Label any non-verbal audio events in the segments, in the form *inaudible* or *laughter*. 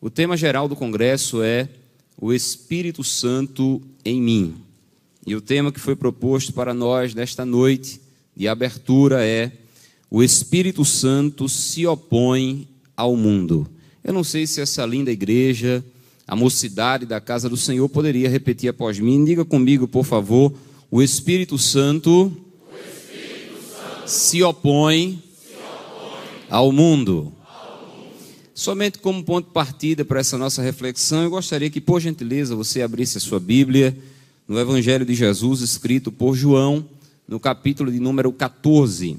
O tema geral do congresso é o Espírito Santo em mim. E o tema que foi proposto para nós nesta noite de abertura é o Espírito Santo se opõe ao mundo. Eu não sei se essa linda igreja, a mocidade da casa do Senhor, poderia repetir após mim. Diga comigo, por favor. O Espírito Santo, o Espírito Santo se, opõe se opõe ao mundo. Somente como ponto de partida para essa nossa reflexão, eu gostaria que, por gentileza, você abrisse a sua Bíblia no Evangelho de Jesus, escrito por João, no capítulo de número 14.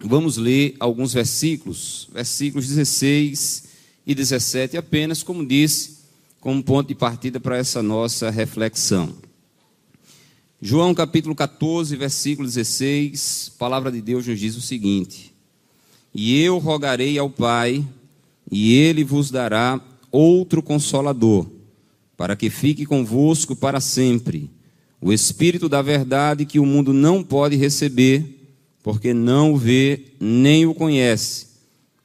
Vamos ler alguns versículos, versículos 16 e 17 apenas, como disse, como ponto de partida para essa nossa reflexão. João capítulo 14, versículo 16, a palavra de Deus nos diz o seguinte: E eu rogarei ao Pai, e ele vos dará outro consolador, para que fique convosco para sempre, o Espírito da verdade que o mundo não pode receber, porque não o vê nem o conhece,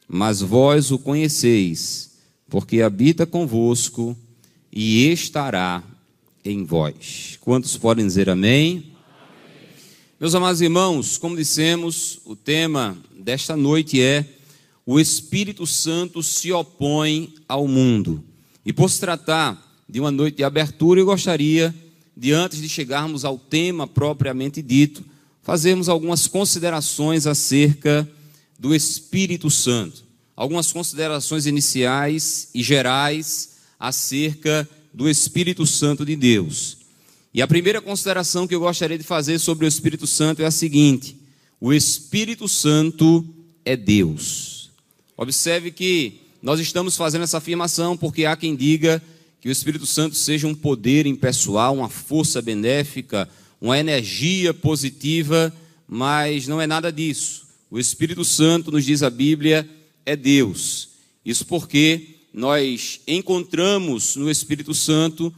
mas vós o conheceis, porque habita convosco e estará em vós. Quantos podem dizer amém? amém? Meus amados irmãos, como dissemos, o tema desta noite é o Espírito Santo se opõe ao mundo. E por se tratar de uma noite de abertura, eu gostaria de, antes de chegarmos ao tema propriamente dito, fazermos algumas considerações acerca do Espírito Santo. Algumas considerações iniciais e gerais acerca do Espírito Santo de Deus. E a primeira consideração que eu gostaria de fazer sobre o Espírito Santo é a seguinte: o Espírito Santo é Deus. Observe que nós estamos fazendo essa afirmação porque há quem diga que o Espírito Santo seja um poder impessoal, uma força benéfica, uma energia positiva, mas não é nada disso. O Espírito Santo, nos diz a Bíblia, é Deus. Isso porque nós encontramos no Espírito Santo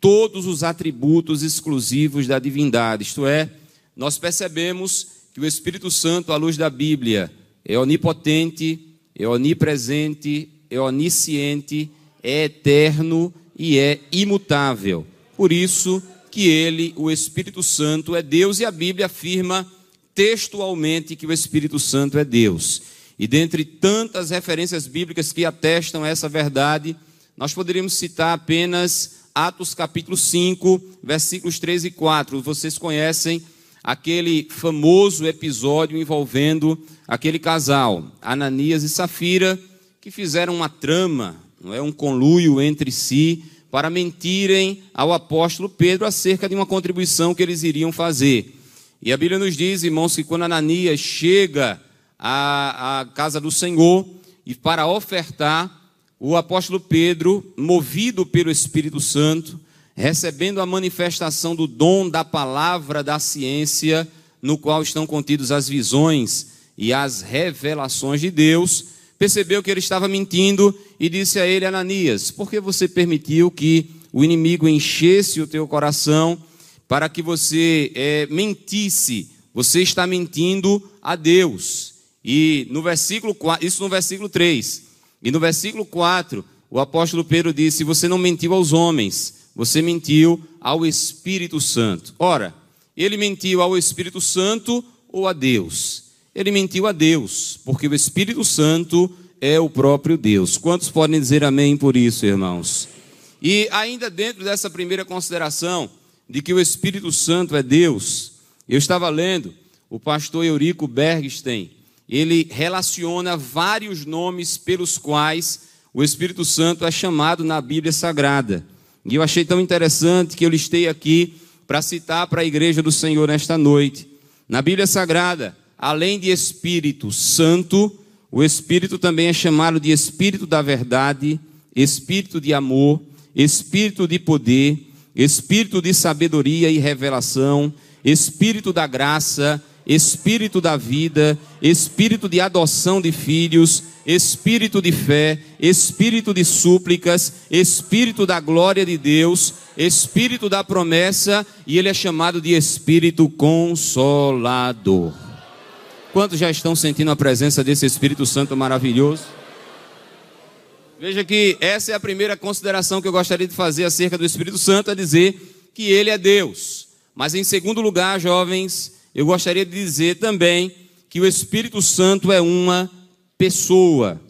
todos os atributos exclusivos da divindade, isto é, nós percebemos que o Espírito Santo, à luz da Bíblia, é onipotente, é onipresente, é onisciente, é eterno e é imutável. Por isso que ele, o Espírito Santo, é Deus e a Bíblia afirma textualmente que o Espírito Santo é Deus. E dentre tantas referências bíblicas que atestam essa verdade, nós poderíamos citar apenas Atos capítulo 5, versículos 3 e 4. Vocês conhecem aquele famoso episódio envolvendo aquele casal, Ananias e Safira, que fizeram uma trama, não é um conluio entre si para mentirem ao apóstolo Pedro acerca de uma contribuição que eles iriam fazer. E a Bíblia nos diz, irmãos, que quando Ananias chega à, à casa do Senhor e para ofertar, o apóstolo Pedro, movido pelo Espírito Santo, recebendo a manifestação do dom da palavra da ciência, no qual estão contidos as visões e as revelações de Deus, percebeu que ele estava mentindo e disse a ele, Ananias: Por que você permitiu que o inimigo enchesse o teu coração para que você é, mentisse? Você está mentindo a Deus. E no versículo 4, isso no versículo 3. E no versículo 4, o apóstolo Pedro disse: Você não mentiu aos homens, você mentiu ao Espírito Santo. Ora, ele mentiu ao Espírito Santo ou a Deus? Ele mentiu a Deus, porque o Espírito Santo é o próprio Deus. Quantos podem dizer amém por isso, irmãos? E ainda dentro dessa primeira consideração de que o Espírito Santo é Deus, eu estava lendo o pastor Eurico Bergstein, ele relaciona vários nomes pelos quais o Espírito Santo é chamado na Bíblia Sagrada. E eu achei tão interessante que eu listei aqui para citar para a igreja do Senhor nesta noite. Na Bíblia Sagrada, além de Espírito Santo, o Espírito também é chamado de Espírito da verdade, Espírito de amor, Espírito de poder, Espírito de sabedoria e revelação, Espírito da graça, Espírito da vida, Espírito de adoção de filhos, Espírito de fé, Espírito de súplicas, Espírito da glória de Deus, Espírito da promessa, e ele é chamado de Espírito Consolador. Quantos já estão sentindo a presença desse Espírito Santo maravilhoso? Veja que essa é a primeira consideração que eu gostaria de fazer acerca do Espírito Santo, é dizer que ele é Deus. Mas em segundo lugar, jovens, eu gostaria de dizer também que o Espírito Santo é uma pessoa.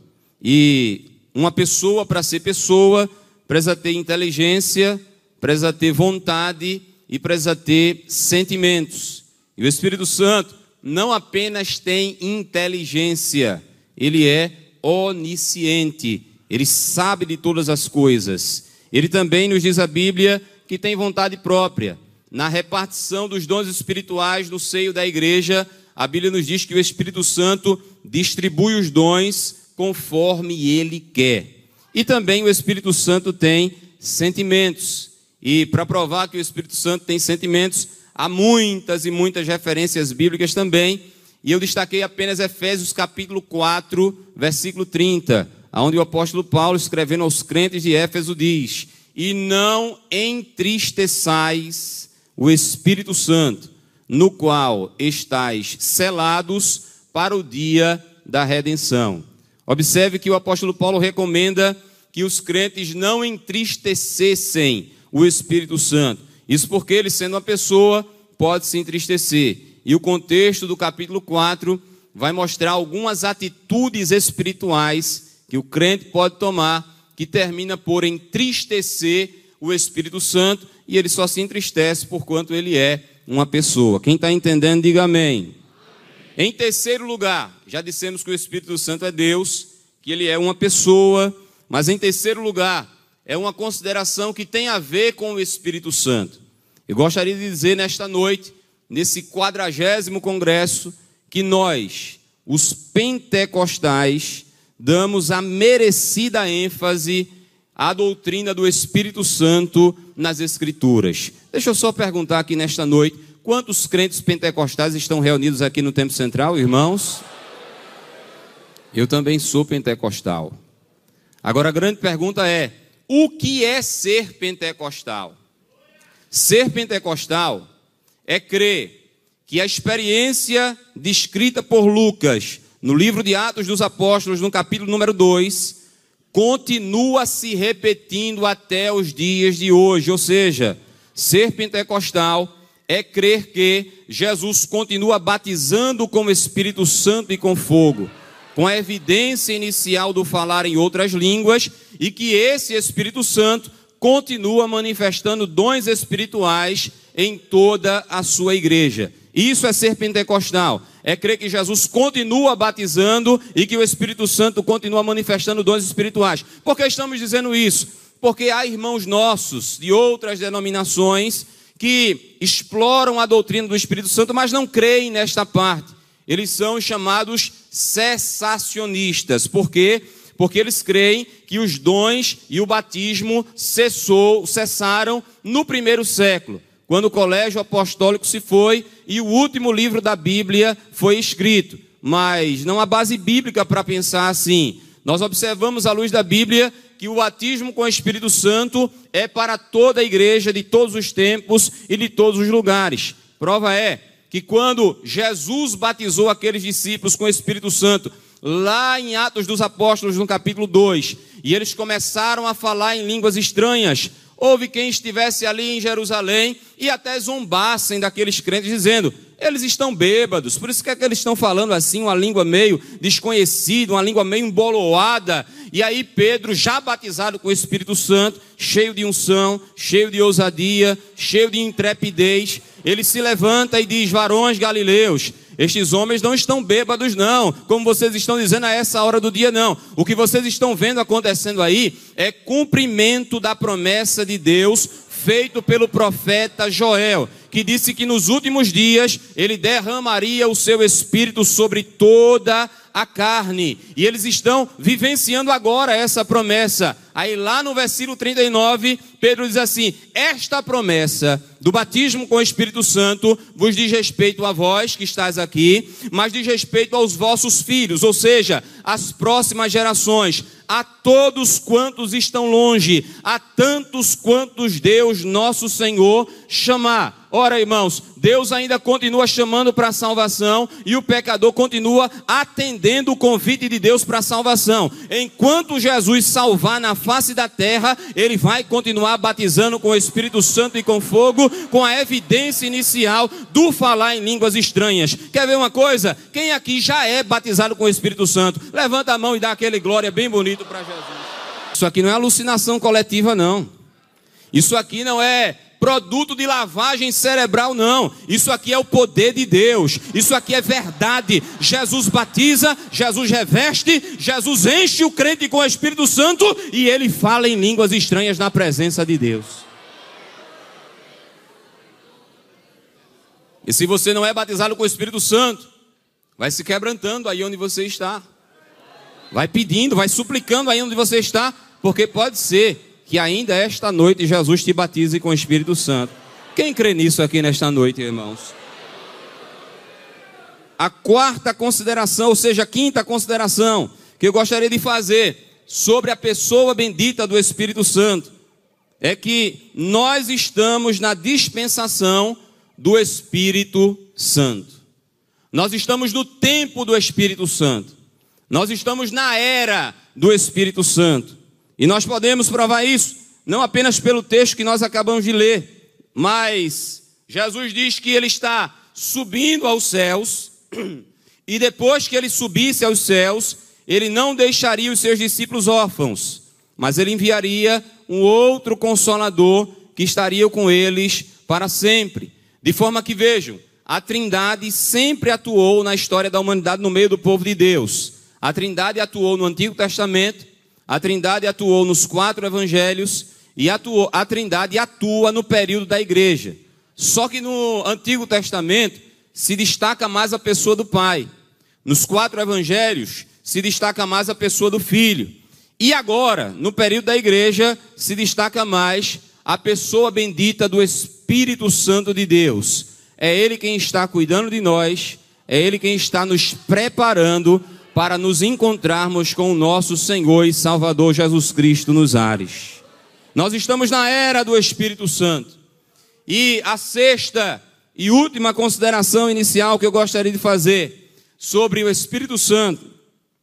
E uma pessoa, para ser pessoa, precisa ter inteligência, precisa ter vontade e precisa ter sentimentos. E o Espírito Santo não apenas tem inteligência, ele é onisciente, ele sabe de todas as coisas. Ele também nos diz a Bíblia que tem vontade própria. Na repartição dos dons espirituais no seio da igreja, a Bíblia nos diz que o Espírito Santo distribui os dons conforme ele quer. E também o Espírito Santo tem sentimentos. E para provar que o Espírito Santo tem sentimentos, há muitas e muitas referências bíblicas também. E eu destaquei apenas Efésios capítulo 4, versículo 30, onde o apóstolo Paulo, escrevendo aos crentes de Éfeso, diz: E não entristeçais o Espírito Santo, no qual estáis selados para o dia da redenção. Observe que o apóstolo Paulo recomenda que os crentes não entristecessem o Espírito Santo. Isso porque ele, sendo uma pessoa, pode se entristecer. E o contexto do capítulo 4 vai mostrar algumas atitudes espirituais que o crente pode tomar, que termina por entristecer o Espírito Santo, e ele só se entristece por quanto ele é uma pessoa. Quem está entendendo, diga amém. Em terceiro lugar, já dissemos que o Espírito Santo é Deus, que ele é uma pessoa, mas em terceiro lugar, é uma consideração que tem a ver com o Espírito Santo. Eu gostaria de dizer nesta noite, nesse quadragésimo congresso, que nós, os pentecostais, damos a merecida ênfase à doutrina do Espírito Santo nas Escrituras. Deixa eu só perguntar aqui nesta noite: Quantos crentes pentecostais estão reunidos aqui no Templo Central, irmãos? Eu também sou pentecostal. Agora a grande pergunta é: o que é ser pentecostal? Ser pentecostal é crer que a experiência descrita por Lucas no livro de Atos dos Apóstolos, no capítulo número 2, continua se repetindo até os dias de hoje. Ou seja, ser pentecostal é crer que Jesus continua batizando com o Espírito Santo e com fogo, com a evidência inicial do falar em outras línguas, e que esse Espírito Santo continua manifestando dons espirituais em toda a sua igreja. Isso é ser pentecostal. É crer que Jesus continua batizando e que o Espírito Santo continua manifestando dons espirituais. Por que estamos dizendo isso? Porque há irmãos nossos de outras denominações que exploram a doutrina do Espírito Santo, mas não creem nesta parte. Eles são chamados cessacionistas. Por quê? Porque eles creem que os dons e o batismo cessou, cessaram no primeiro século, quando o colégio apostólico se foi e o último livro da Bíblia foi escrito. Mas não há base bíblica para pensar assim. Nós observamos à luz da Bíblia que o batismo com o Espírito Santo é para toda a igreja de todos os tempos e de todos os lugares. Prova é que quando Jesus batizou aqueles discípulos com o Espírito Santo, lá em Atos dos Apóstolos, no capítulo 2, e eles começaram a falar em línguas estranhas, houve quem estivesse ali em Jerusalém e até zombassem daqueles crentes, dizendo: eles estão bêbados, por isso que, é que eles estão falando assim, uma língua meio desconhecida, uma língua meio emboloada. E aí Pedro, já batizado com o Espírito Santo, cheio de unção, cheio de ousadia, cheio de intrepidez, ele se levanta e diz: Varões galileus, estes homens não estão bêbados, não, como vocês estão dizendo a essa hora do dia, não. O que vocês estão vendo acontecendo aí é cumprimento da promessa de Deus feito pelo profeta Joel, que disse que nos últimos dias ele derramaria o seu espírito sobre toda a carne. E eles estão vivenciando agora essa promessa. Aí lá no versículo 39, Pedro diz assim: Esta promessa do batismo com o Espírito Santo vos diz respeito a vós que estáis aqui, mas diz respeito aos vossos filhos, ou seja, às próximas gerações, a todos quantos estão longe, a tantos quantos Deus nosso Senhor chamar. Ora, irmãos, Deus ainda continua chamando para a salvação e o pecador continua atendendo o convite de Deus para a salvação. Enquanto Jesus salvar na face da terra, ele vai continuar batizando com o Espírito Santo e com fogo, com a evidência inicial do falar em línguas estranhas. Quer ver uma coisa? Quem aqui já é batizado com o Espírito Santo? Levanta a mão e dá aquele glória bem bonito para Jesus. Isso aqui não é alucinação coletiva, não. Isso aqui não é produto de lavagem cerebral, não. Isso aqui é o poder de Deus. Isso aqui é verdade. Jesus batiza, Jesus reveste, Jesus enche o crente com o Espírito Santo e ele fala em línguas estranhas na presença de Deus. E se você não é batizado com o Espírito Santo, vai se quebrantando aí onde você está. Vai pedindo, vai suplicando aí onde você está, porque pode ser que ainda esta noite Jesus te batize com o Espírito Santo. Quem crê nisso aqui nesta noite, irmãos? A quarta consideração, ou seja, a quinta consideração que eu gostaria de fazer sobre a pessoa bendita do Espírito Santo é que nós estamos na dispensação do Espírito Santo. Nós estamos no tempo do Espírito Santo. Nós estamos na era do Espírito Santo. E nós podemos provar isso, não apenas pelo texto que nós acabamos de ler, mas Jesus diz que ele está subindo aos céus, *clears throat* e depois que ele subisse aos céus, ele não deixaria os seus discípulos órfãos, mas ele enviaria um outro consolador que estaria com eles para sempre. De forma que vejam, a Trindade sempre atuou na história da humanidade no meio do povo de Deus. A Trindade atuou no Antigo Testamento, a Trindade atuou nos quatro evangelhos e atuou, a Trindade atua no período da igreja. Só que no Antigo Testamento se destaca mais a pessoa do Pai. Nos quatro evangelhos se destaca mais a pessoa do Filho. E agora, no período da igreja, se destaca mais a pessoa bendita do Espírito Santo de Deus. É Ele quem está cuidando de nós, é Ele quem está nos preparando para nos encontrarmos com o nosso Senhor e Salvador Jesus Cristo nos ares. Nós estamos na era do Espírito Santo. E a sexta e última consideração inicial que eu gostaria de fazer sobre o Espírito Santo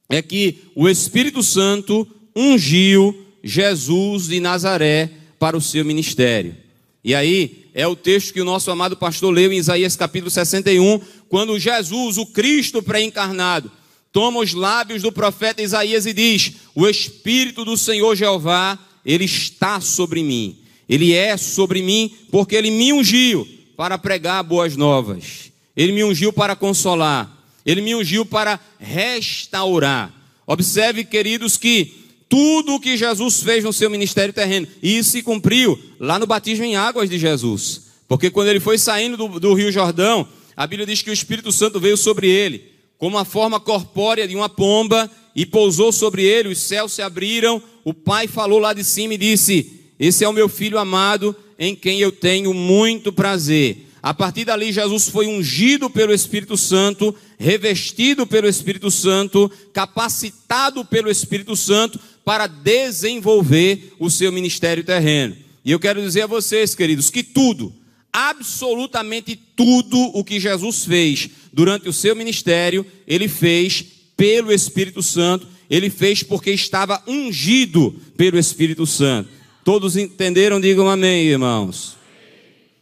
é que o Espírito Santo ungiu Jesus de Nazaré para o seu ministério. E aí é o texto que o nosso amado pastor leu em Isaías capítulo 61, quando Jesus, o Cristo pré-encarnado, toma os lábios do profeta Isaías e diz: O Espírito do Senhor Jeová, ele está sobre mim. Ele é sobre mim porque ele me ungiu para pregar boas novas. Ele me ungiu para consolar. Ele me ungiu para restaurar. Observe, queridos, que tudo o que Jesus fez no seu ministério terreno, e isso se cumpriu lá no batismo em águas de Jesus. Porque quando ele foi saindo do, do Rio Jordão, a Bíblia diz que o Espírito Santo veio sobre ele como a forma corpórea de uma pomba, e pousou sobre ele, os céus se abriram, o pai falou lá de cima e disse: Esse é o meu filho amado, em quem eu tenho muito prazer. A partir dali, Jesus foi ungido pelo Espírito Santo, revestido pelo Espírito Santo, capacitado pelo Espírito Santo para desenvolver o seu ministério terreno. E eu quero dizer a vocês, queridos, que tudo, absolutamente tudo o que Jesus fez durante o seu ministério, ele fez pelo Espírito Santo, ele fez porque estava ungido pelo Espírito Santo. Todos entenderam? Digam amém, irmãos.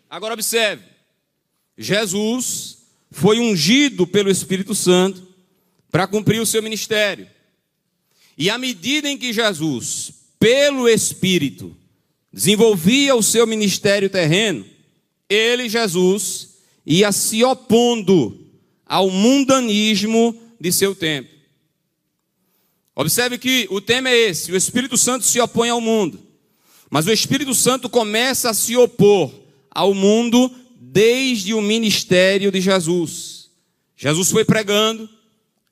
Agora observe: Jesus foi ungido pelo Espírito Santo para cumprir o seu ministério. E à medida em que Jesus, pelo Espírito, desenvolvia o seu ministério terreno, ele, Jesus, ia se opondo ao mundanismo de seu tempo. Observe que o tema é esse: o Espírito Santo se opõe ao mundo, mas o Espírito Santo começa a se opor ao mundo desde o ministério de Jesus. Jesus foi pregando,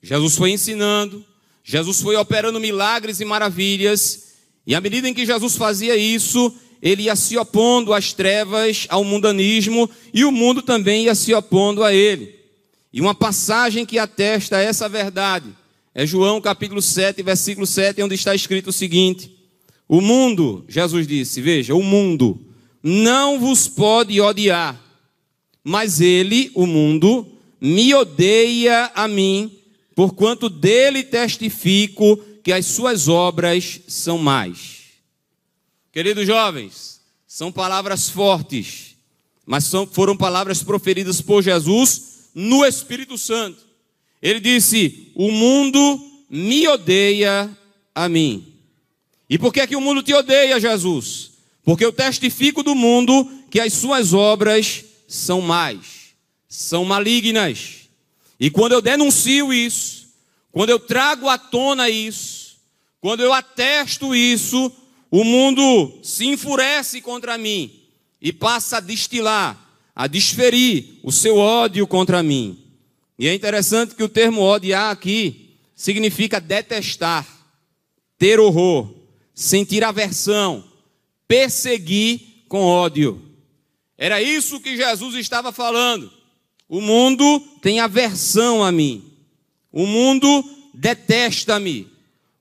Jesus foi ensinando, Jesus foi operando milagres e maravilhas, e à medida em que Jesus fazia isso, ele ia se opondo às trevas, ao mundanismo, e o mundo também ia se opondo a ele. E uma passagem que atesta essa verdade é João capítulo 7, versículo 7, onde está escrito o seguinte: O mundo, Jesus disse, veja, o mundo não vos pode odiar, mas ele, o mundo, me odeia a mim, porquanto dele testifico que as suas obras são mais. Queridos jovens, são palavras fortes, mas são, foram palavras proferidas por Jesus no Espírito Santo. Ele disse: O mundo me odeia a mim. E por que, é que o mundo te odeia, Jesus? Porque eu testifico do mundo que as suas obras são mais, são malignas. E quando eu denuncio isso, quando eu trago à tona isso, quando eu atesto isso, o mundo se enfurece contra mim e passa a destilar, a desferir o seu ódio contra mim. E é interessante que o termo odiar aqui significa detestar, ter horror, sentir aversão, perseguir com ódio. Era isso que Jesus estava falando. O mundo tem aversão a mim. O mundo detesta-me.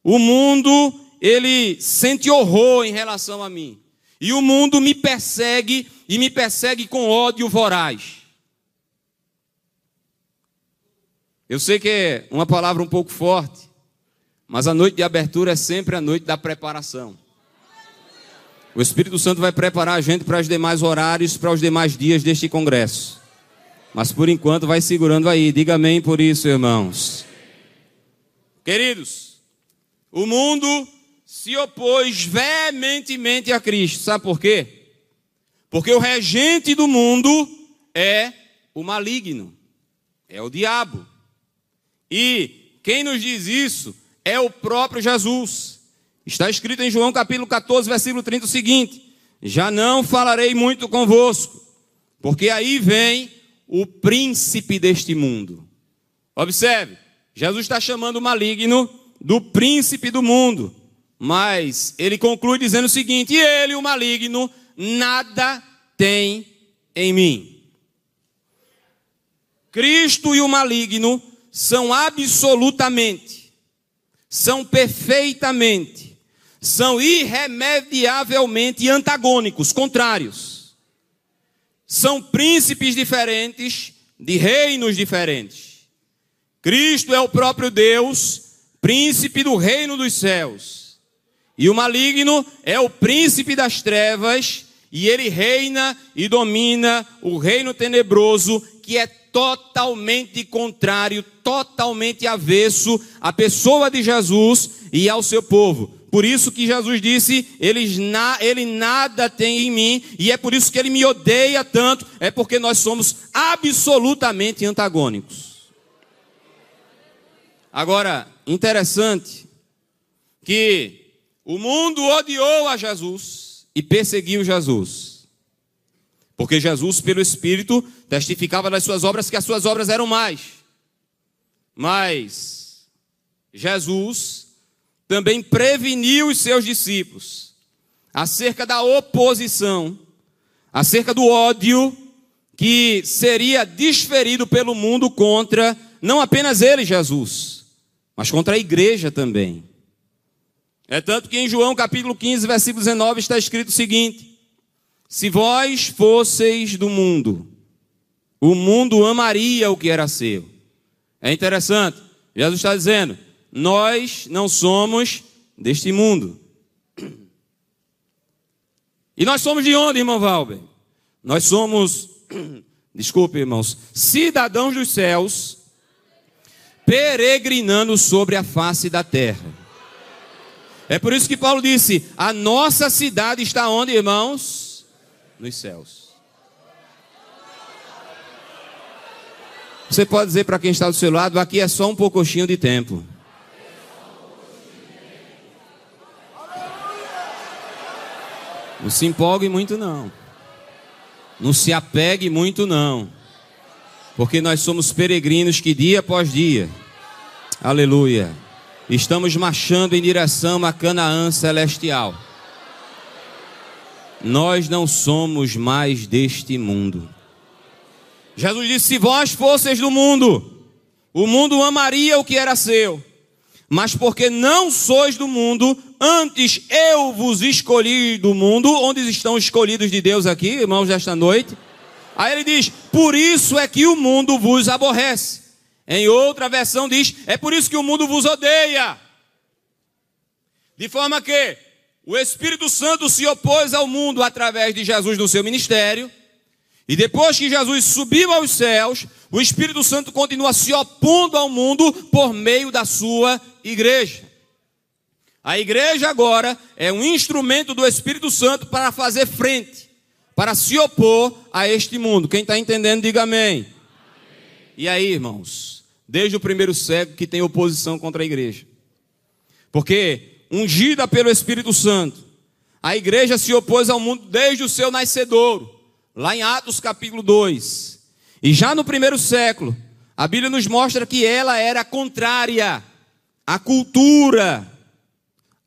O mundo, ele sente horror em relação a mim. E o mundo me persegue e me persegue com ódio voraz. Eu sei que é uma palavra um pouco forte, mas a noite de abertura é sempre a noite da preparação. O Espírito Santo vai preparar a gente para os demais horários, para os demais dias deste congresso. Mas por enquanto vai segurando aí. Diga amém por isso, irmãos. Queridos, o mundo se opôs veementemente a Cristo. Sabe por quê? Porque o regente do mundo é o maligno, é o diabo. E quem nos diz isso é o próprio Jesus. Está escrito em João capítulo 14, versículo 30 o seguinte: Já não falarei muito convosco, porque aí vem o príncipe deste mundo. Observe, Jesus está chamando o maligno do príncipe do mundo, mas ele conclui dizendo o seguinte: E ele, o maligno, nada tem em mim. Cristo e o maligno são absolutamente, são perfeitamente são irremediavelmente antagônicos, contrários. São príncipes diferentes de reinos diferentes. Cristo é o próprio Deus, príncipe do reino dos céus. E o maligno é o príncipe das trevas, e ele reina e domina o reino tenebroso, que é totalmente contrário, totalmente avesso à pessoa de Jesus e ao seu povo. Por isso que Jesus disse: ele, na, ele nada tem em mim, e é por isso que ele me odeia tanto, é porque nós somos absolutamente antagônicos. Agora, interessante que o mundo odiou a Jesus e perseguiu Jesus. Porque Jesus, pelo Espírito, testificava nas suas obras que as suas obras eram mais. Mas Jesus também preveniu os seus discípulos acerca da oposição, acerca do ódio que seria desferido pelo mundo contra não apenas ele, Jesus, mas contra a igreja também. É tanto que em João capítulo 15, versículo 19 está escrito o seguinte: Se vós fosseis do mundo, o mundo amaria o que era seu. É interessante, Jesus está dizendo: nós não somos deste mundo. E nós somos de onde, irmão Valber? Nós somos, *clears throat* desculpe, irmãos, cidadãos dos céus, peregrinando sobre a face da terra. É por isso que Paulo disse: a nossa cidade está onde, irmãos? Nos céus. Você pode dizer para quem está do seu lado: aqui é só um pouquinho de tempo. Não se empolgue muito, não. Não se apegue muito, não. Porque nós somos peregrinos que dia após dia, aleluia, estamos marchando em direção a Canaã celestial. Nós não somos mais deste mundo. Jesus disse: Se vós fosseis do mundo, o mundo amaria o que era seu. Mas porque não sois do mundo, Antes eu vos escolhi do mundo. Onde estão escolhidos de Deus aqui, irmãos, desta noite? Aí ele diz: Por isso é que o mundo vos aborrece. Em outra versão diz: É por isso que o mundo vos odeia. De forma que o Espírito Santo se opôs ao mundo através de Jesus no seu ministério. E depois que Jesus subiu aos céus, o Espírito Santo continua se opondo ao mundo por meio da sua igreja. A igreja agora é um instrumento do Espírito Santo para fazer frente para se opor a este mundo. Quem está entendendo, diga amém. amém. E aí, irmãos, desde o primeiro século que tem oposição contra a igreja. Porque, ungida pelo Espírito Santo, a igreja se opôs ao mundo desde o seu nascedouro, lá em Atos capítulo 2. E já no primeiro século, a Bíblia nos mostra que ela era contrária à cultura,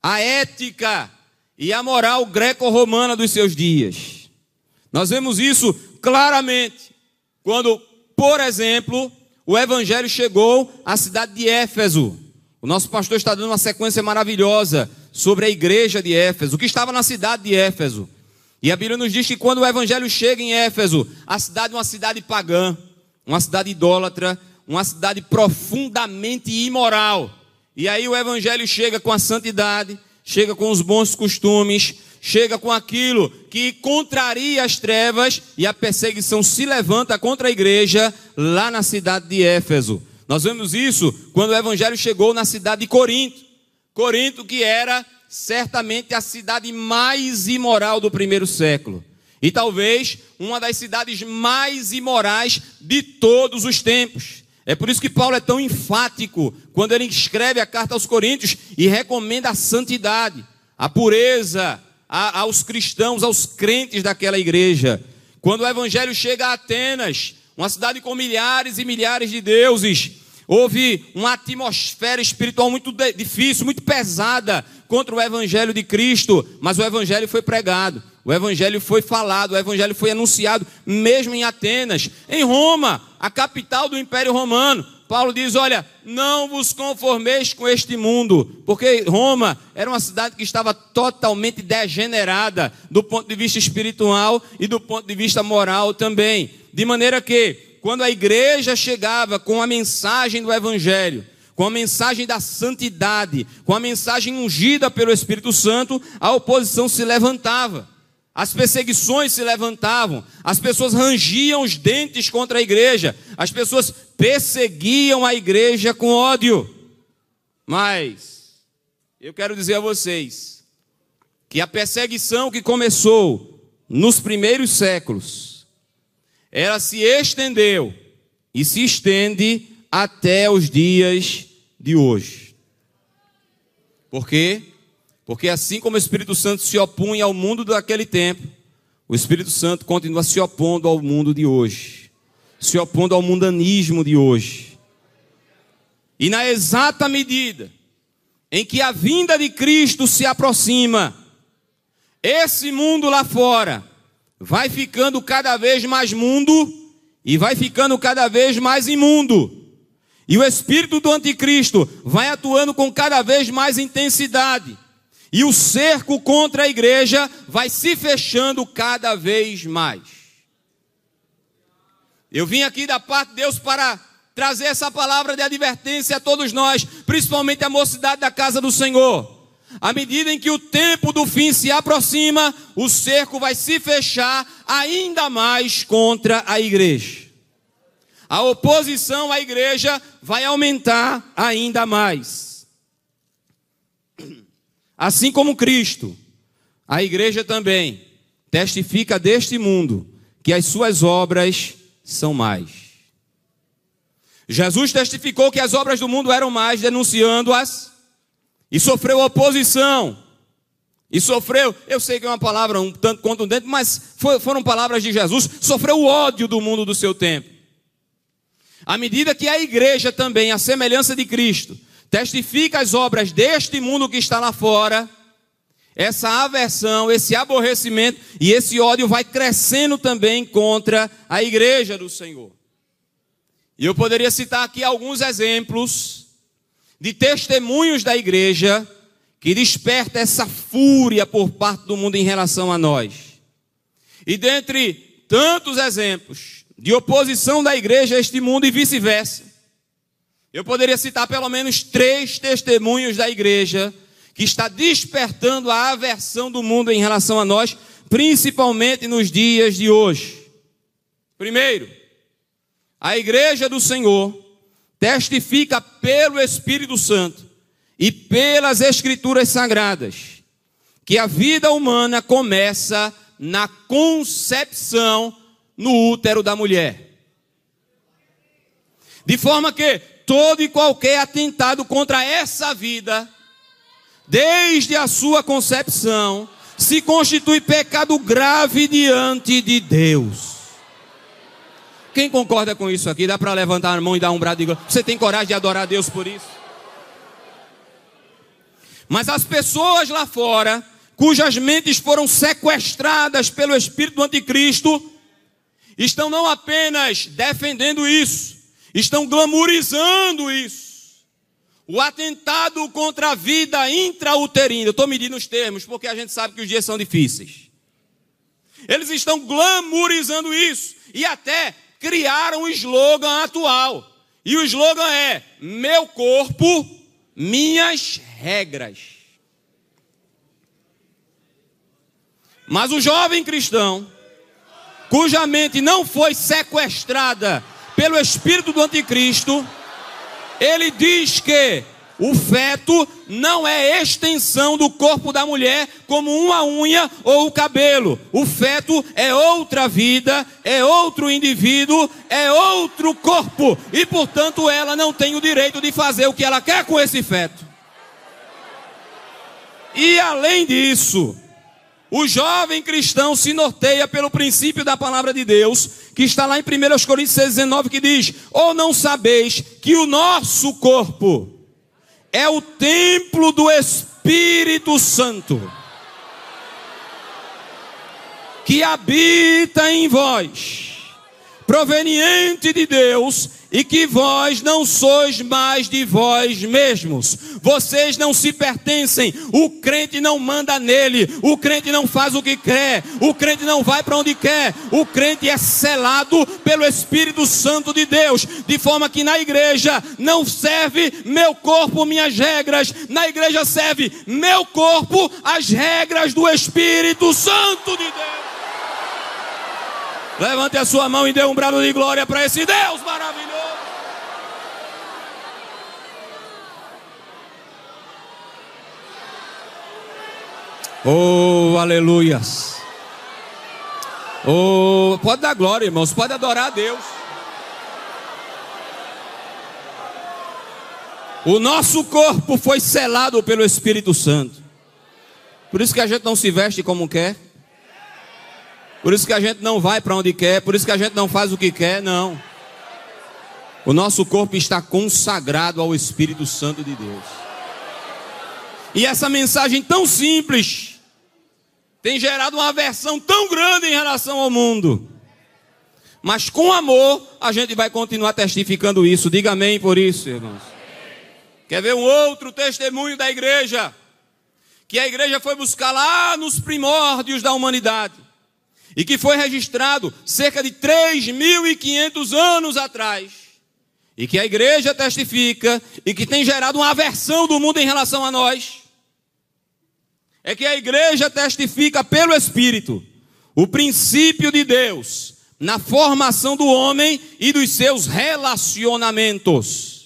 à ética e à moral greco-romana dos seus dias. Nós vemos isso claramente quando, por exemplo, o evangelho chegou à cidade de Éfeso. O nosso pastor está dando uma sequência maravilhosa sobre a igreja de Éfeso, o que estava na cidade de Éfeso. E a Bíblia nos diz que quando o evangelho chega em Éfeso, a cidade é uma cidade pagã, uma cidade idólatra, uma cidade profundamente imoral. E aí o evangelho chega com a santidade, chega com os bons costumes, chega com aquilo que contraria as trevas e a perseguição se levanta contra a igreja lá na cidade de Éfeso. Nós vemos isso quando o evangelho chegou na cidade de Corinto. Corinto que era certamente a cidade mais imoral do primeiro século. E talvez uma das cidades mais imorais de todos os tempos. É por isso que Paulo é tão enfático quando ele escreve a carta aos Coríntios e recomenda a santidade, a pureza, a, aos cristãos, aos crentes daquela igreja. Quando o evangelho chega a Atenas, uma cidade com milhares e milhares de deuses, houve uma atmosfera espiritual muito difícil, muito pesada contra o evangelho de Cristo, mas o evangelho foi pregado. O evangelho foi falado, o evangelho foi anunciado, mesmo em Atenas, em Roma, a capital do Império Romano. Paulo diz: Olha, não vos conformeis com este mundo, porque Roma era uma cidade que estava totalmente degenerada do ponto de vista espiritual e do ponto de vista moral também. De maneira que, quando a igreja chegava com a mensagem do Evangelho, com a mensagem da santidade, com a mensagem ungida pelo Espírito Santo, a oposição se levantava. As perseguições se levantavam, as pessoas rangiam os dentes contra a igreja, as pessoas perseguiam a igreja com ódio. Mas eu quero dizer a vocês que a perseguição que começou nos primeiros séculos, ela se estendeu e se estende até os dias de hoje. Por quê? Porque assim como o Espírito Santo se opunha ao mundo daquele tempo, o Espírito Santo continua se opondo ao mundo de hoje, se opondo ao mundanismo de hoje. E na exata medida em que a vinda de Cristo se aproxima, esse mundo lá fora vai ficando cada vez mais mundo e vai ficando cada vez mais imundo. E o espírito do anticristo vai atuando com cada vez mais intensidade. E o cerco contra a igreja vai se fechando cada vez mais. Eu vim aqui da parte de Deus para trazer essa palavra de advertência a todos nós, principalmente a mocidade da casa do Senhor. À medida em que o tempo do fim se aproxima, o cerco vai se fechar ainda mais contra a igreja. A oposição à igreja vai aumentar ainda mais. Assim como Cristo, a igreja também testifica deste mundo que as suas obras são mais. Jesus testificou que as obras do mundo eram mais, denunciando-as, e sofreu oposição. E sofreu, eu sei que é uma palavra um tanto contundente, mas foram palavras de Jesus, sofreu o ódio do mundo do seu tempo. À medida que a igreja também, a semelhança de Cristo, testifica as obras deste mundo que está lá fora, essa aversão, esse aborrecimento e esse ódio vai crescendo também contra a igreja do Senhor. E eu poderia citar aqui alguns exemplos de testemunhos da igreja que desperta essa fúria por parte do mundo em relação a nós. E dentre tantos exemplos de oposição da igreja a este mundo e vice-versa. Eu poderia citar pelo menos três testemunhos da igreja que está despertando a aversão do mundo em relação a nós, principalmente nos dias de hoje. Primeiro, a igreja do Senhor testifica pelo Espírito Santo e pelas Escrituras Sagradas que a vida humana começa na concepção no útero da mulher. De forma que todo e qualquer atentado contra essa vida, desde a sua concepção, se constitui pecado grave diante de Deus. Quem concorda com isso aqui? Dá para levantar a mão e dar um brado de Você tem coragem de adorar a Deus por isso? Mas as pessoas lá fora, cujas mentes foram sequestradas pelo espírito do anticristo, estão não apenas defendendo isso, estão glamorizando isso. O atentado contra a vida intrauterina. Eu estou medindo os termos porque a gente sabe que os dias são difíceis. Eles estão glamorizando isso e até criaram um slogan atual. E o slogan é: Meu corpo, minhas regras. Mas o jovem cristão cuja mente não foi sequestrada pelo espírito do anticristo, ele diz que o feto não é extensão do corpo da mulher como uma unha ou o cabelo. O feto é outra vida, é outro indivíduo, é outro corpo. E portanto ela não tem o direito de fazer o que ela quer com esse feto. E além disso, o jovem cristão se norteia pelo princípio da palavra de Deus, que está lá em 1 Coríntios 6,19, que diz: Ou não sabeis que o nosso corpo é o templo do Espírito Santo, que habita em vós, proveniente de Deus, e que vós não sois mais de vós mesmos. Vocês não se pertencem. O crente não manda nele. O crente não faz o que quer. O crente não vai para onde quer. O crente é selado pelo Espírito Santo de Deus, de forma que na igreja não serve meu corpo, minhas regras. Na igreja serve meu corpo, as regras do Espírito Santo de Deus. Levante a sua mão e dê um brado de glória para esse Deus maravilhoso. Oh, aleluias. Oh, pode dar glória, irmãos, pode adorar a Deus. O nosso corpo foi selado pelo Espírito Santo. Por isso que a gente não se veste como quer. Por isso que a gente não vai para onde quer, por isso que a gente não faz o que quer, não. O nosso corpo está consagrado ao Espírito Santo de Deus. E essa mensagem tão simples tem gerado uma aversão tão grande em relação ao mundo. Mas com amor, a gente vai continuar testificando isso. Diga amém por isso, irmãos. Quer ver um outro testemunho da igreja? Que a igreja foi buscar lá nos primórdios da humanidade e que foi registrado cerca de 3.500 anos atrás, e que a igreja testifica e que tem gerado uma aversão do mundo em relação a nós, é que a igreja testifica pelo Espírito o princípio de Deus na formação do homem e dos seus relacionamentos.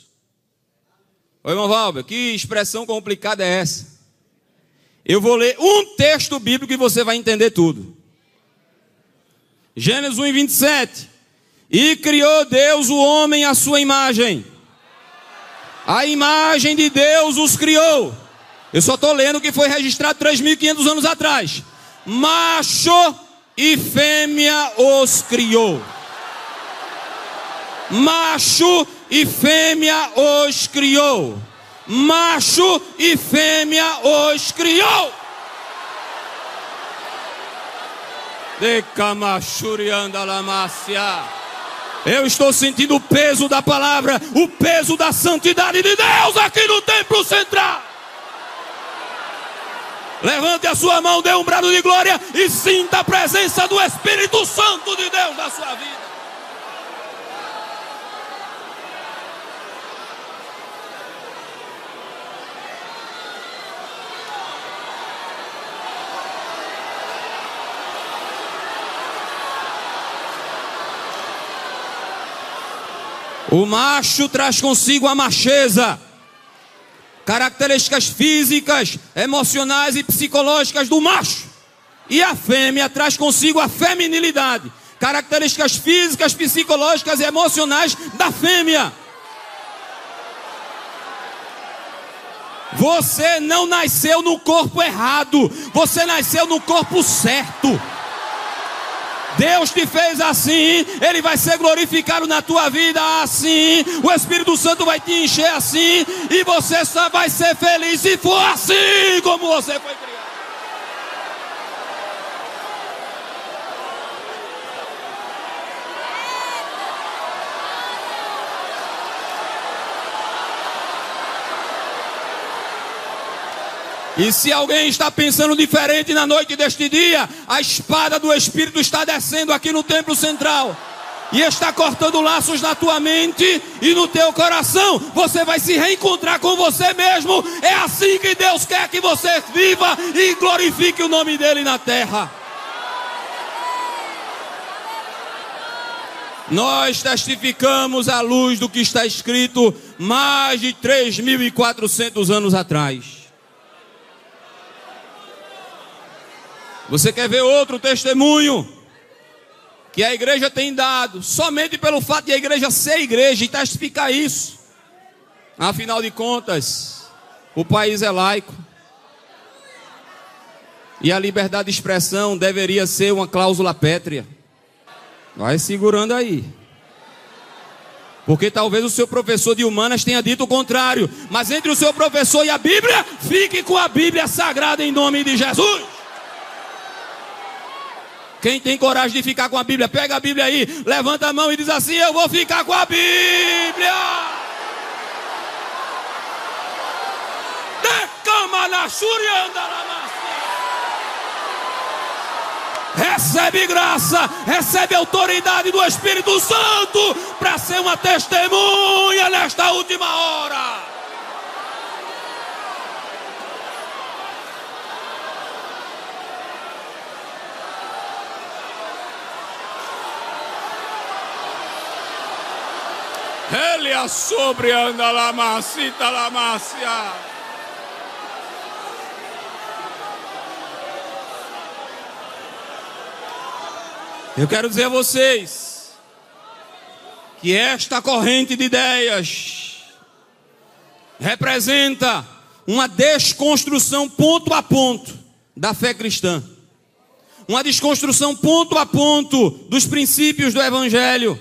Oi, irmão Valber, que expressão complicada é essa? Eu vou ler um texto bíblico e você vai entender tudo. Gênesis 1, 27. E criou Deus o homem à sua imagem. A imagem de Deus os criou. Eu só estou lendo o que foi registrado 3.500 anos atrás. Macho e fêmea os criou. Macho e fêmea os criou. Macho e fêmea os criou. Eu estou sentindo o peso da palavra, o peso da santidade de Deus aqui no templo central. Levante a sua mão, dê um brado de glória e sinta a presença do Espírito Santo de Deus na sua vida. O macho traz consigo a macheza, características físicas, emocionais e psicológicas do macho. E a fêmea traz consigo a feminilidade, características físicas, psicológicas e emocionais da fêmea. Você não nasceu no corpo errado, você nasceu no corpo certo. Deus te fez assim, Ele vai ser glorificado na tua vida assim, o Espírito Santo vai te encher assim, e você só vai ser feliz se for assim como você foi criado. E se alguém está pensando diferente na noite deste dia, a espada do Espírito está descendo aqui no templo central. E está cortando laços na tua mente e no teu coração. Você vai se reencontrar com você mesmo. É assim que Deus quer que você viva e glorifique o nome dele na terra. Nós testificamos à luz do que está escrito mais de 3.400 anos atrás. Você quer ver outro testemunho que a igreja tem dado, somente pelo fato de a igreja ser igreja e testificar isso. Afinal de contas, o país é laico. E a liberdade de expressão deveria ser uma cláusula pétrea. Vai segurando aí. Porque talvez o seu professor de humanas tenha dito o contrário. Mas entre o seu professor e a Bíblia, fique com a Bíblia sagrada em nome de Jesus. Quem tem coragem de ficar com a Bíblia, pega a Bíblia aí, levanta a mão e diz assim: Eu vou ficar com a Bíblia. Recebe graça, recebe autoridade do Espírito Santo para ser uma testemunha nesta última hora. Elia sobre anda la masita la macia. Eu quero dizer a vocês que esta corrente de ideias representa uma desconstrução ponto a ponto da fé cristã. Uma desconstrução ponto a ponto dos princípios do evangelho.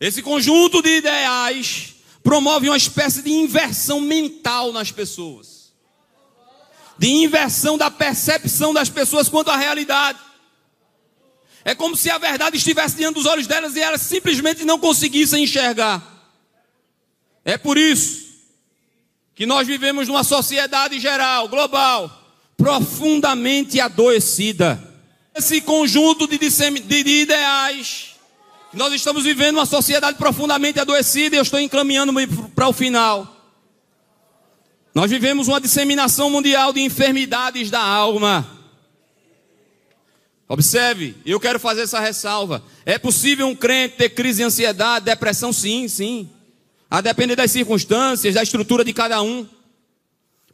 Esse conjunto de ideais promove uma espécie de inversão mental nas pessoas, de inversão da percepção das pessoas quanto à realidade. É como se a verdade estivesse diante dos olhos delas e elas simplesmente não conseguissem enxergar. É por isso que nós vivemos numa sociedade geral, global, profundamente adoecida. Esse conjunto de, de, de ideais nós estamos vivendo uma sociedade profundamente adoecida e eu estou encaminhando para o final. Nós vivemos uma disseminação mundial de enfermidades da alma. Observe, eu quero fazer essa ressalva. É possível um crente ter crise de ansiedade, depressão? Sim, sim. A depender das circunstâncias, da estrutura de cada um.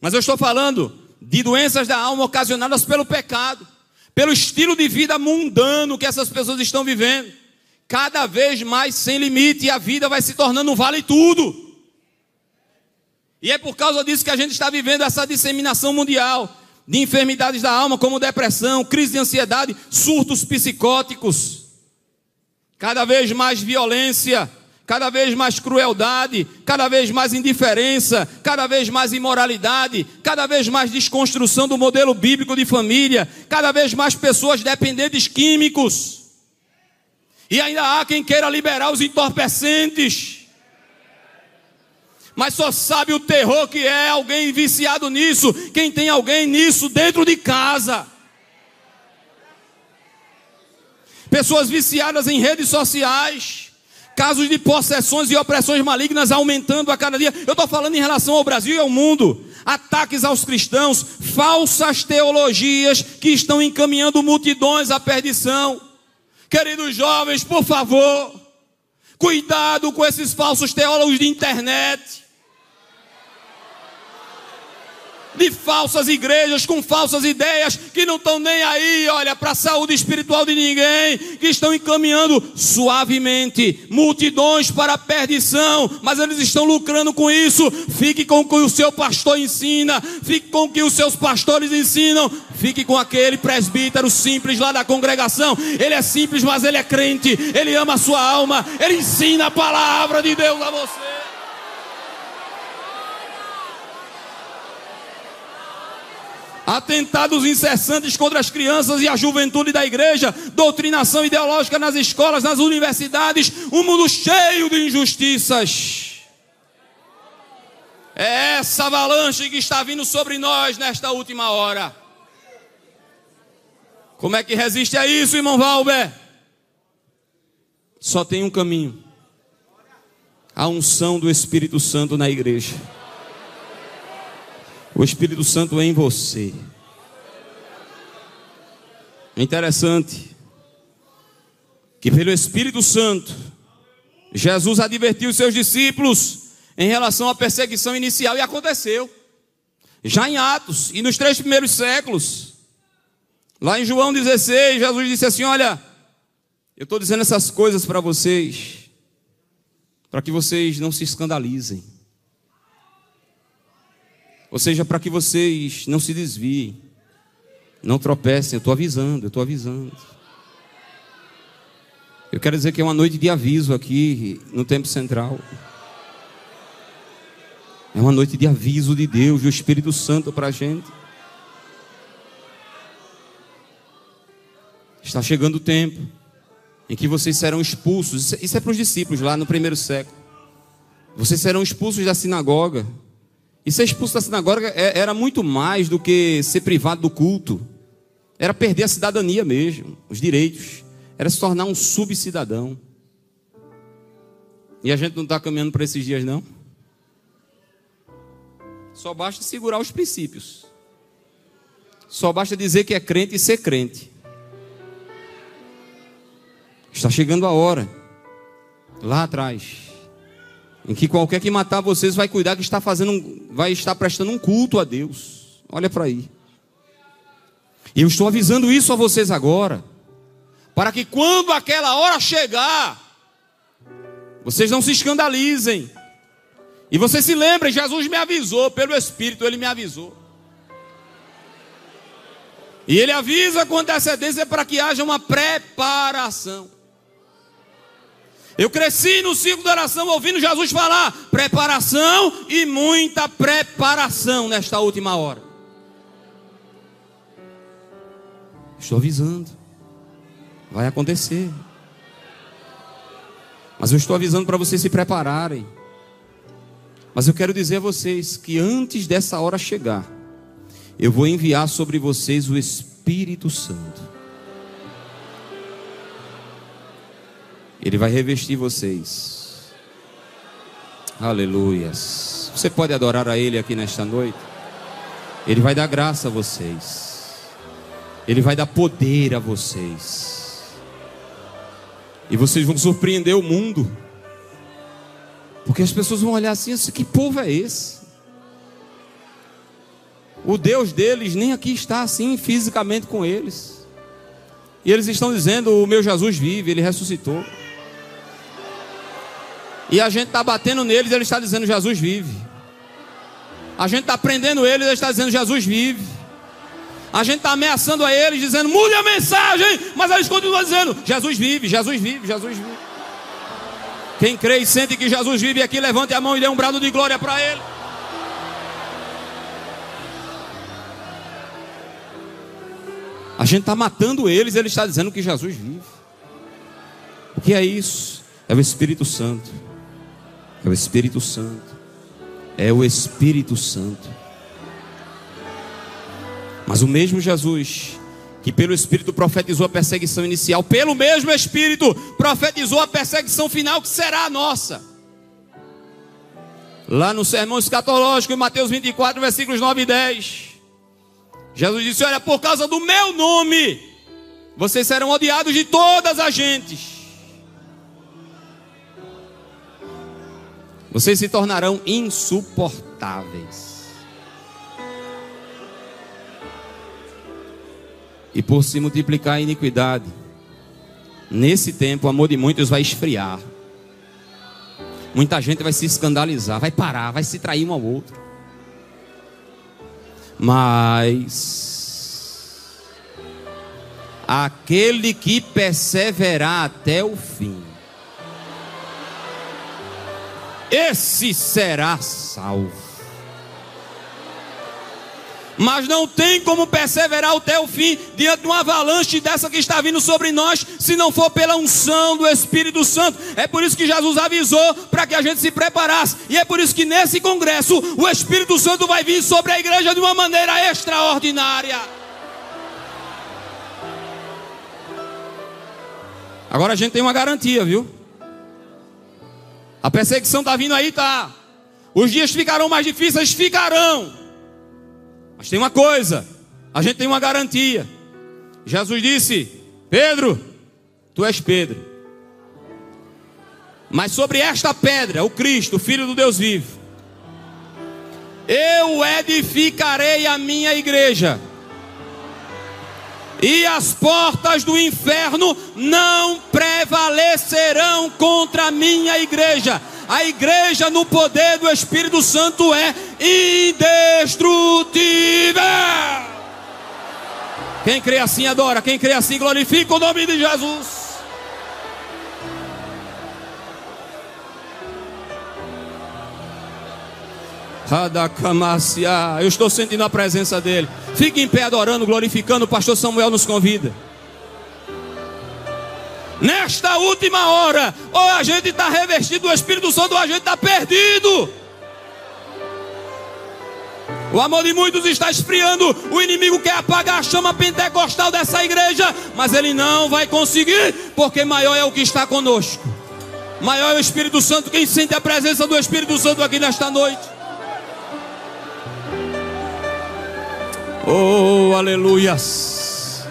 Mas eu estou falando de doenças da alma ocasionadas pelo pecado, pelo estilo de vida mundano que essas pessoas estão vivendo cada vez mais sem limite e a vida vai se tornando um vale tudo. E é por causa disso que a gente está vivendo essa disseminação mundial de enfermidades da alma, como depressão, crise de ansiedade, surtos psicóticos. Cada vez mais violência, cada vez mais crueldade, cada vez mais indiferença, cada vez mais imoralidade, cada vez mais desconstrução do modelo bíblico de família, cada vez mais pessoas dependentes químicos. E ainda há quem queira liberar os entorpecentes. Mas só sabe o terror que é alguém viciado nisso, quem tem alguém nisso dentro de casa. Pessoas viciadas em redes sociais, casos de possessões e opressões malignas aumentando a cada dia. Eu estou falando em relação ao Brasil e ao mundo. Ataques aos cristãos, falsas teologias que estão encaminhando multidões à perdição. Queridos jovens, por favor, cuidado com esses falsos teólogos de internet. De falsas igrejas com falsas ideias que não estão nem aí, olha, para a saúde espiritual de ninguém, que estão encaminhando suavemente multidões para a perdição, mas eles estão lucrando com isso. Fique com o que o seu pastor ensina, fique com o que os seus pastores ensinam, fique com aquele presbítero simples lá da congregação. Ele é simples, mas ele é crente, ele ama a sua alma, ele ensina a palavra de Deus a você. Atentados incessantes contra as crianças e a juventude da igreja, doutrinação ideológica nas escolas, nas universidades, um mundo cheio de injustiças. É essa avalanche que está vindo sobre nós nesta última hora. Como é que resiste a isso, irmão Valber? Só tem um caminho: a unção do Espírito Santo na igreja. O Espírito Santo é em você. É interessante que pelo Espírito Santo, Jesus advertiu os seus discípulos em relação à perseguição inicial e aconteceu. Já em Atos e nos três primeiros séculos, lá em João 16, Jesus disse assim: Olha, eu estou dizendo essas coisas para vocês, para que vocês não se escandalizem. Ou seja, para que vocês não se desviem, não tropecem. Eu estou avisando, eu estou avisando. Eu quero dizer que é uma noite de aviso aqui no Tempo Central. É uma noite de aviso de Deus, do Espírito Santo para a gente. Está chegando o tempo em que vocês serão expulsos. Isso é para os discípulos lá no primeiro século. Vocês serão expulsos da sinagoga e ser expulso da sinagoga é, era muito mais do que ser privado do culto. Era perder a cidadania mesmo, os direitos. Era se tornar um subcidadão. E a gente não está caminhando para esses dias, não? Só basta segurar os princípios. Só basta dizer que é crente e ser crente. Está chegando a hora. Lá atrás em que qualquer que matar vocês vai cuidar que está fazendo, vai estar prestando um culto a Deus. Olha para aí. E eu estou avisando isso a vocês agora, para que quando aquela hora chegar, vocês não se escandalizem. E vocês se lembrem, Jesus me avisou, pelo Espírito, ele me avisou. E ele avisa com antecedência para que haja uma preparação. Eu cresci no ciclo da oração ouvindo Jesus falar preparação e muita preparação nesta última hora. Estou avisando. Vai acontecer. Mas eu estou avisando para vocês se prepararem. Mas eu quero dizer a vocês que antes dessa hora chegar, eu vou enviar sobre vocês o Espírito Santo. Ele vai revestir vocês. Aleluias. Você pode adorar a Ele aqui nesta noite? Ele vai dar graça a vocês. Ele vai dar poder a vocês. E vocês vão surpreender o mundo. Porque as pessoas vão olhar assim, assim que povo é esse? O Deus deles nem aqui está assim fisicamente com eles. E eles estão dizendo: O meu Jesus vive, ele ressuscitou. E a gente está batendo neles, ele está dizendo: Jesus vive. A gente está prendendo eles, ele está dizendo: Jesus vive. A gente está ameaçando a eles, dizendo: mude a mensagem. Mas eles continuam dizendo: Jesus vive, Jesus vive, Jesus vive. Quem crê e sente que Jesus vive aqui, levante a mão e dê um brado de glória para ele. A gente está matando eles, ele está dizendo que Jesus vive. O que é isso? É o Espírito Santo. É o Espírito Santo. é o Espírito Santo. Mas o mesmo Jesus que pelo Espírito profetizou a perseguição inicial, pelo mesmo Espírito profetizou a perseguição final que será a nossa. Lá no sermão escatológico, em Mateus 24, versículos 9 e 10, Jesus disse: Olha, por causa do meu nome, vocês serão odiados de todas as gentes. Vocês se tornarão insuportáveis. e por se multiplicar a iniquidade, nesse tempo o amor de muitos vai esfriar. Muita gente vai se escandalizar, vai parar, vai se trair um ao outro. Mas aquele que perseverar até o fim, esse será salvo mas não tem como perseverar até o fim diante de uma avalanche dessa que está vindo sobre nós, se não for pela unção do Espírito Santo. É por isso que Jesus avisou para que a gente se preparasse, e é por isso que nesse congresso o Espírito Santo vai vir sobre a igreja de uma maneira extraordinária. Agora a gente tem uma garantia, viu? A perseguição está vindo aí, tá? Os dias ficarão mais difíceis, ficarão. Mas tem uma coisa, a gente tem uma garantia. Jesus disse: Pedro, tu és Pedro. Mas sobre esta pedra, o Cristo, o Filho do Deus vivo, eu edificarei a minha igreja. E as portas do inferno não prevalecerão contra a minha igreja. A igreja no poder do Espírito Santo é indestrutível. Quem crê assim adora, quem crê assim glorifica o nome de Jesus. Eu estou sentindo a presença dele. Fique em pé adorando, glorificando. O pastor Samuel nos convida. Nesta última hora, ou a gente está revestido do Espírito Santo, ou a gente está perdido. O amor de muitos está esfriando. O inimigo quer apagar a chama pentecostal dessa igreja, mas ele não vai conseguir, porque maior é o que está conosco. Maior é o Espírito Santo. Quem sente a presença do Espírito Santo aqui nesta noite? Oh, aleluias.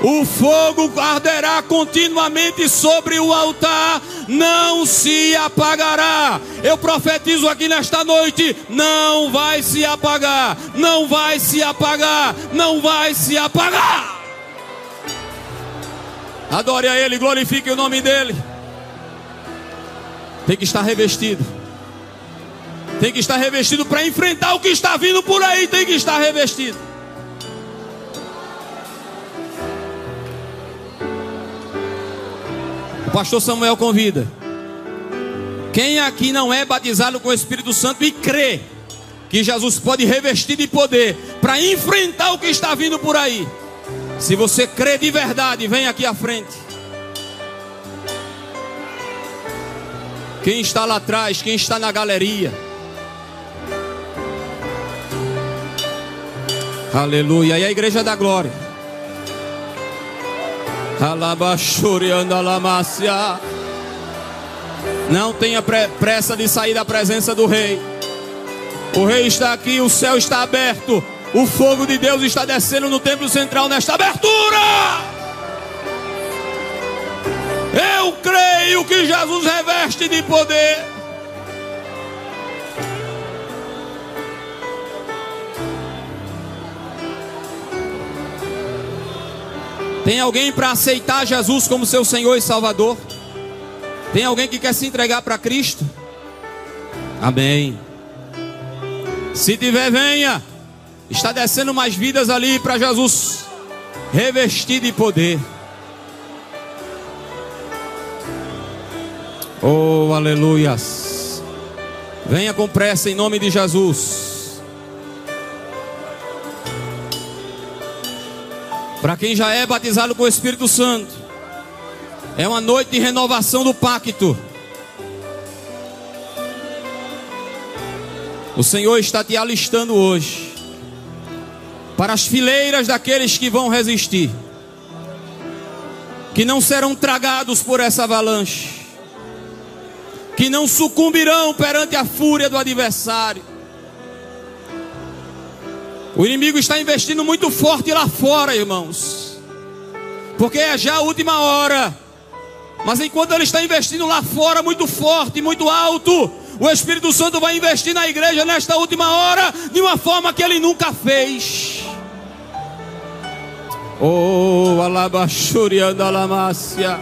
O fogo arderá continuamente sobre o altar, não se apagará. Eu profetizo aqui nesta noite: não vai se apagar, não vai se apagar, não vai se apagar. Adore a Ele, glorifique o nome dEle. Tem que estar revestido. Tem que estar revestido para enfrentar o que está vindo por aí. Tem que estar revestido. O pastor Samuel convida. Quem aqui não é batizado com o Espírito Santo e crê que Jesus pode revestir de poder para enfrentar o que está vindo por aí. Se você crê de verdade, vem aqui à frente. Quem está lá atrás, quem está na galeria. Aleluia. E a igreja da glória. Não tenha pressa de sair da presença do rei. O rei está aqui, o céu está aberto. O fogo de Deus está descendo no templo central nesta abertura. Eu creio que Jesus reveste de poder. Tem alguém para aceitar Jesus como seu Senhor e Salvador? Tem alguém que quer se entregar para Cristo? Amém. Se tiver, venha. Está descendo mais vidas ali para Jesus, revestido de poder. Oh, aleluias. Venha com pressa em nome de Jesus. Para quem já é batizado com o Espírito Santo, é uma noite de renovação do pacto. O Senhor está te alistando hoje para as fileiras daqueles que vão resistir, que não serão tragados por essa avalanche, que não sucumbirão perante a fúria do adversário. O inimigo está investindo muito forte lá fora, irmãos, porque é já a última hora. Mas enquanto ele está investindo lá fora muito forte, muito alto, o Espírito Santo vai investir na igreja nesta última hora de uma forma que ele nunca fez. Oh, alabachurianda alamácia.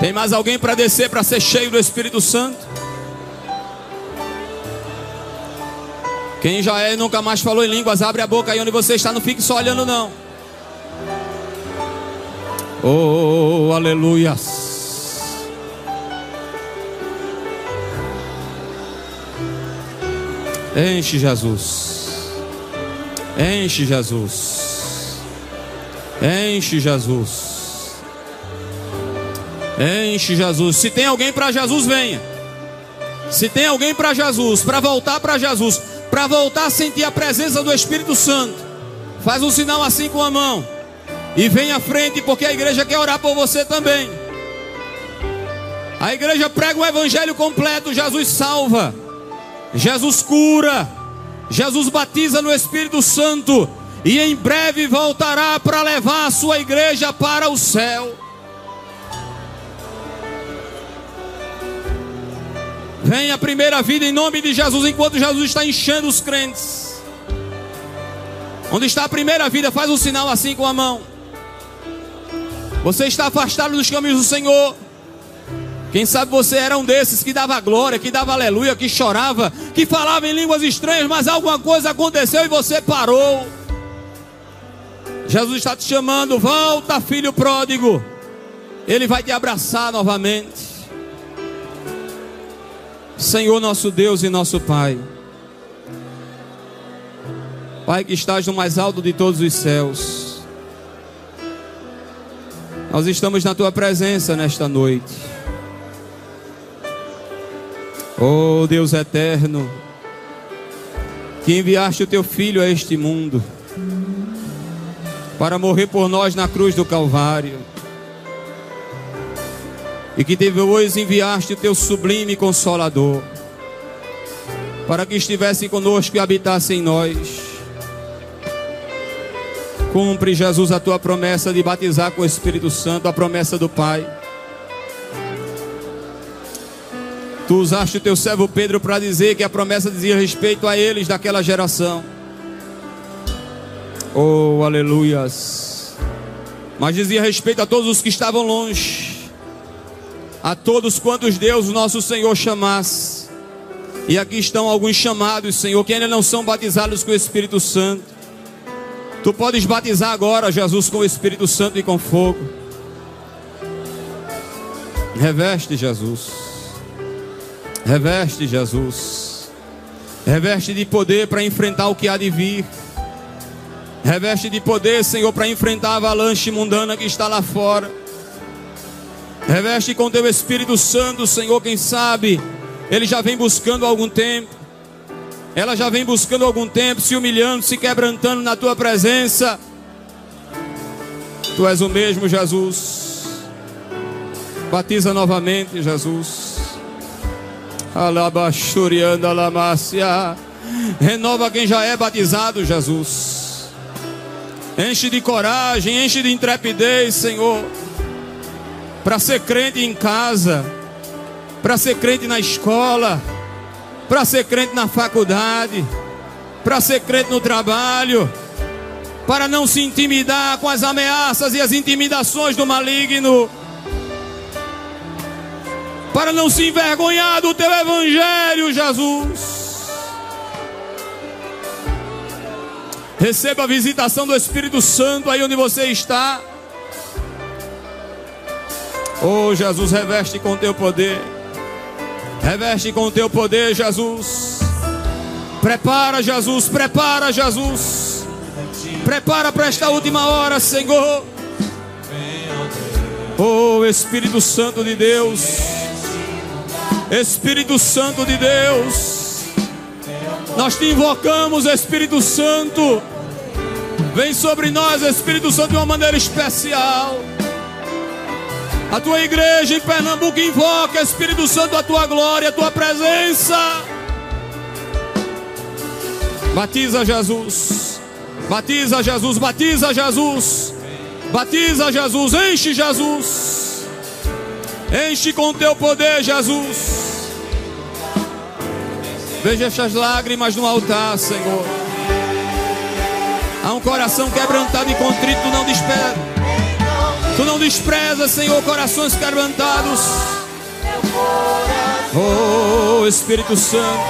Tem mais alguém para descer para ser cheio do Espírito Santo? Quem já é e nunca mais falou em línguas, abre a boca aí onde você está, não fique só olhando não. Oh, aleluias. Enche Jesus. Enche Jesus. Enche Jesus. Enche Jesus. Se tem alguém para Jesus, venha. Se tem alguém para Jesus, para voltar para Jesus, para voltar a sentir a presença do Espírito Santo, faz um sinal assim com a mão. E vem à frente, porque a igreja quer orar por você também. A igreja prega o evangelho completo: Jesus salva, Jesus cura, Jesus batiza no Espírito Santo. E em breve voltará para levar a sua igreja para o céu. Vem a primeira vida em nome de Jesus, enquanto Jesus está enchendo os crentes. Onde está a primeira vida? Faz um sinal assim com a mão. Você está afastado dos caminhos do Senhor. Quem sabe você era um desses que dava glória, que dava aleluia, que chorava, que falava em línguas estranhas, mas alguma coisa aconteceu e você parou. Jesus está te chamando, volta, filho pródigo. Ele vai te abraçar novamente. Senhor nosso Deus e nosso Pai. Pai que estás no mais alto de todos os céus. Nós estamos na tua presença nesta noite. Oh Deus eterno, que enviaste o teu filho a este mundo para morrer por nós na cruz do Calvário. E que depois enviaste o teu sublime consolador para que estivesse conosco e habitasse em nós Cumpre, Jesus, a tua promessa de batizar com o Espírito Santo, a promessa do Pai. Tu usaste o teu servo Pedro para dizer que a promessa dizia respeito a eles daquela geração. Oh, aleluias. Mas dizia respeito a todos os que estavam longe, a todos quantos Deus, nosso Senhor, chamasse. E aqui estão alguns chamados, Senhor, que ainda não são batizados com o Espírito Santo. Tu podes batizar agora, Jesus, com o Espírito Santo e com fogo. Reveste, Jesus. Reveste, Jesus. Reveste de poder para enfrentar o que há de vir. Reveste de poder, Senhor, para enfrentar a avalanche mundana que está lá fora. Reveste com teu Espírito Santo, Senhor, quem sabe, ele já vem buscando algum tempo. Ela já vem buscando algum tempo, se humilhando, se quebrantando na tua presença. Tu és o mesmo, Jesus. Batiza novamente, Jesus. Alabachurianda alamácia. Renova quem já é batizado, Jesus. Enche de coragem, enche de intrepidez, Senhor. Para ser crente em casa, para ser crente na escola para ser crente na faculdade, para ser crente no trabalho, para não se intimidar com as ameaças e as intimidações do maligno, para não se envergonhar do teu evangelho, Jesus. Receba a visitação do Espírito Santo aí onde você está. Oh, Jesus, reveste com teu poder. Reveste com teu poder, Jesus. Prepara, Jesus, prepara, Jesus. Prepara para esta última hora, Senhor. Oh, Espírito Santo de Deus. Espírito Santo de Deus. Nós te invocamos, Espírito Santo. Vem sobre nós, Espírito Santo, de uma maneira especial. A tua igreja em Pernambuco invoca, Espírito Santo, a tua glória, a tua presença. Batiza Jesus. Batiza Jesus, batiza Jesus. Batiza Jesus, enche Jesus. Enche com teu poder, Jesus. Veja essas lágrimas no altar, Senhor. Há um coração quebrantado e contrito, não despreza. Tu não despreza, Senhor, corações quebrantados. Oh, Espírito Santo.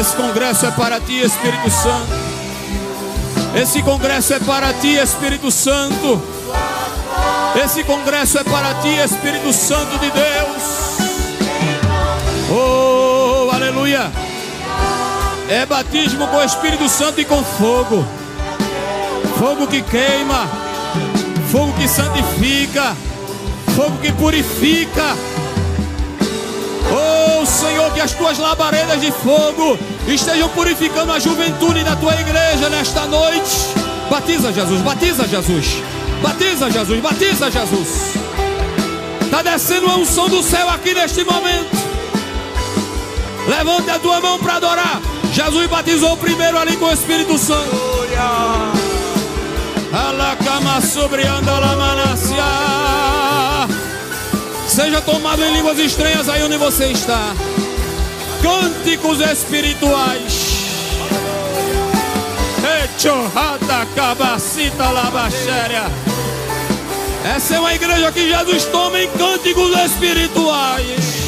Esse congresso é para ti, Espírito Santo. Esse congresso é para ti, Espírito Santo. Esse congresso é para ti, Espírito Santo de Deus. Oh, aleluia. É batismo com o Espírito Santo e com fogo. Fogo que queima, fogo que santifica, fogo que purifica. Oh Senhor, que as tuas labaredas de fogo estejam purificando a juventude da tua igreja nesta noite. Batiza Jesus, batiza Jesus, batiza Jesus, batiza Jesus. Está descendo a unção do céu aqui neste momento. Levante a tua mão para adorar. Jesus batizou primeiro ali com o Espírito Santo. Alacama sobre andalamanassia. Seja tomado em línguas estranhas aí onde você está. Cânticos espirituais. Echorrada labachéria. Essa é uma igreja que Jesus toma em cânticos espirituais.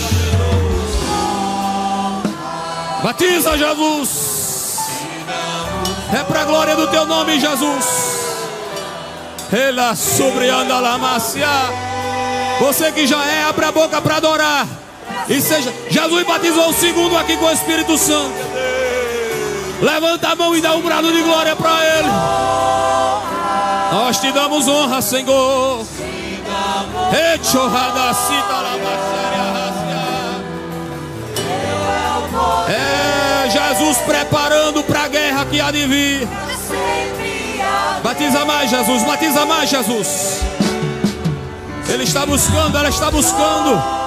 Batiza Jesus. É para a glória do teu nome, Jesus. Ela sobre la você que já é, abre a boca para adorar. E seja, Jesus batizou o segundo aqui com o Espírito Santo. Levanta a mão e dá um brado de glória para Ele. Nós te damos honra, Senhor. É Jesus preparando para a guerra que há de vir. Batiza mais, Jesus. Batiza mais, Jesus. Ele está buscando, ela está buscando.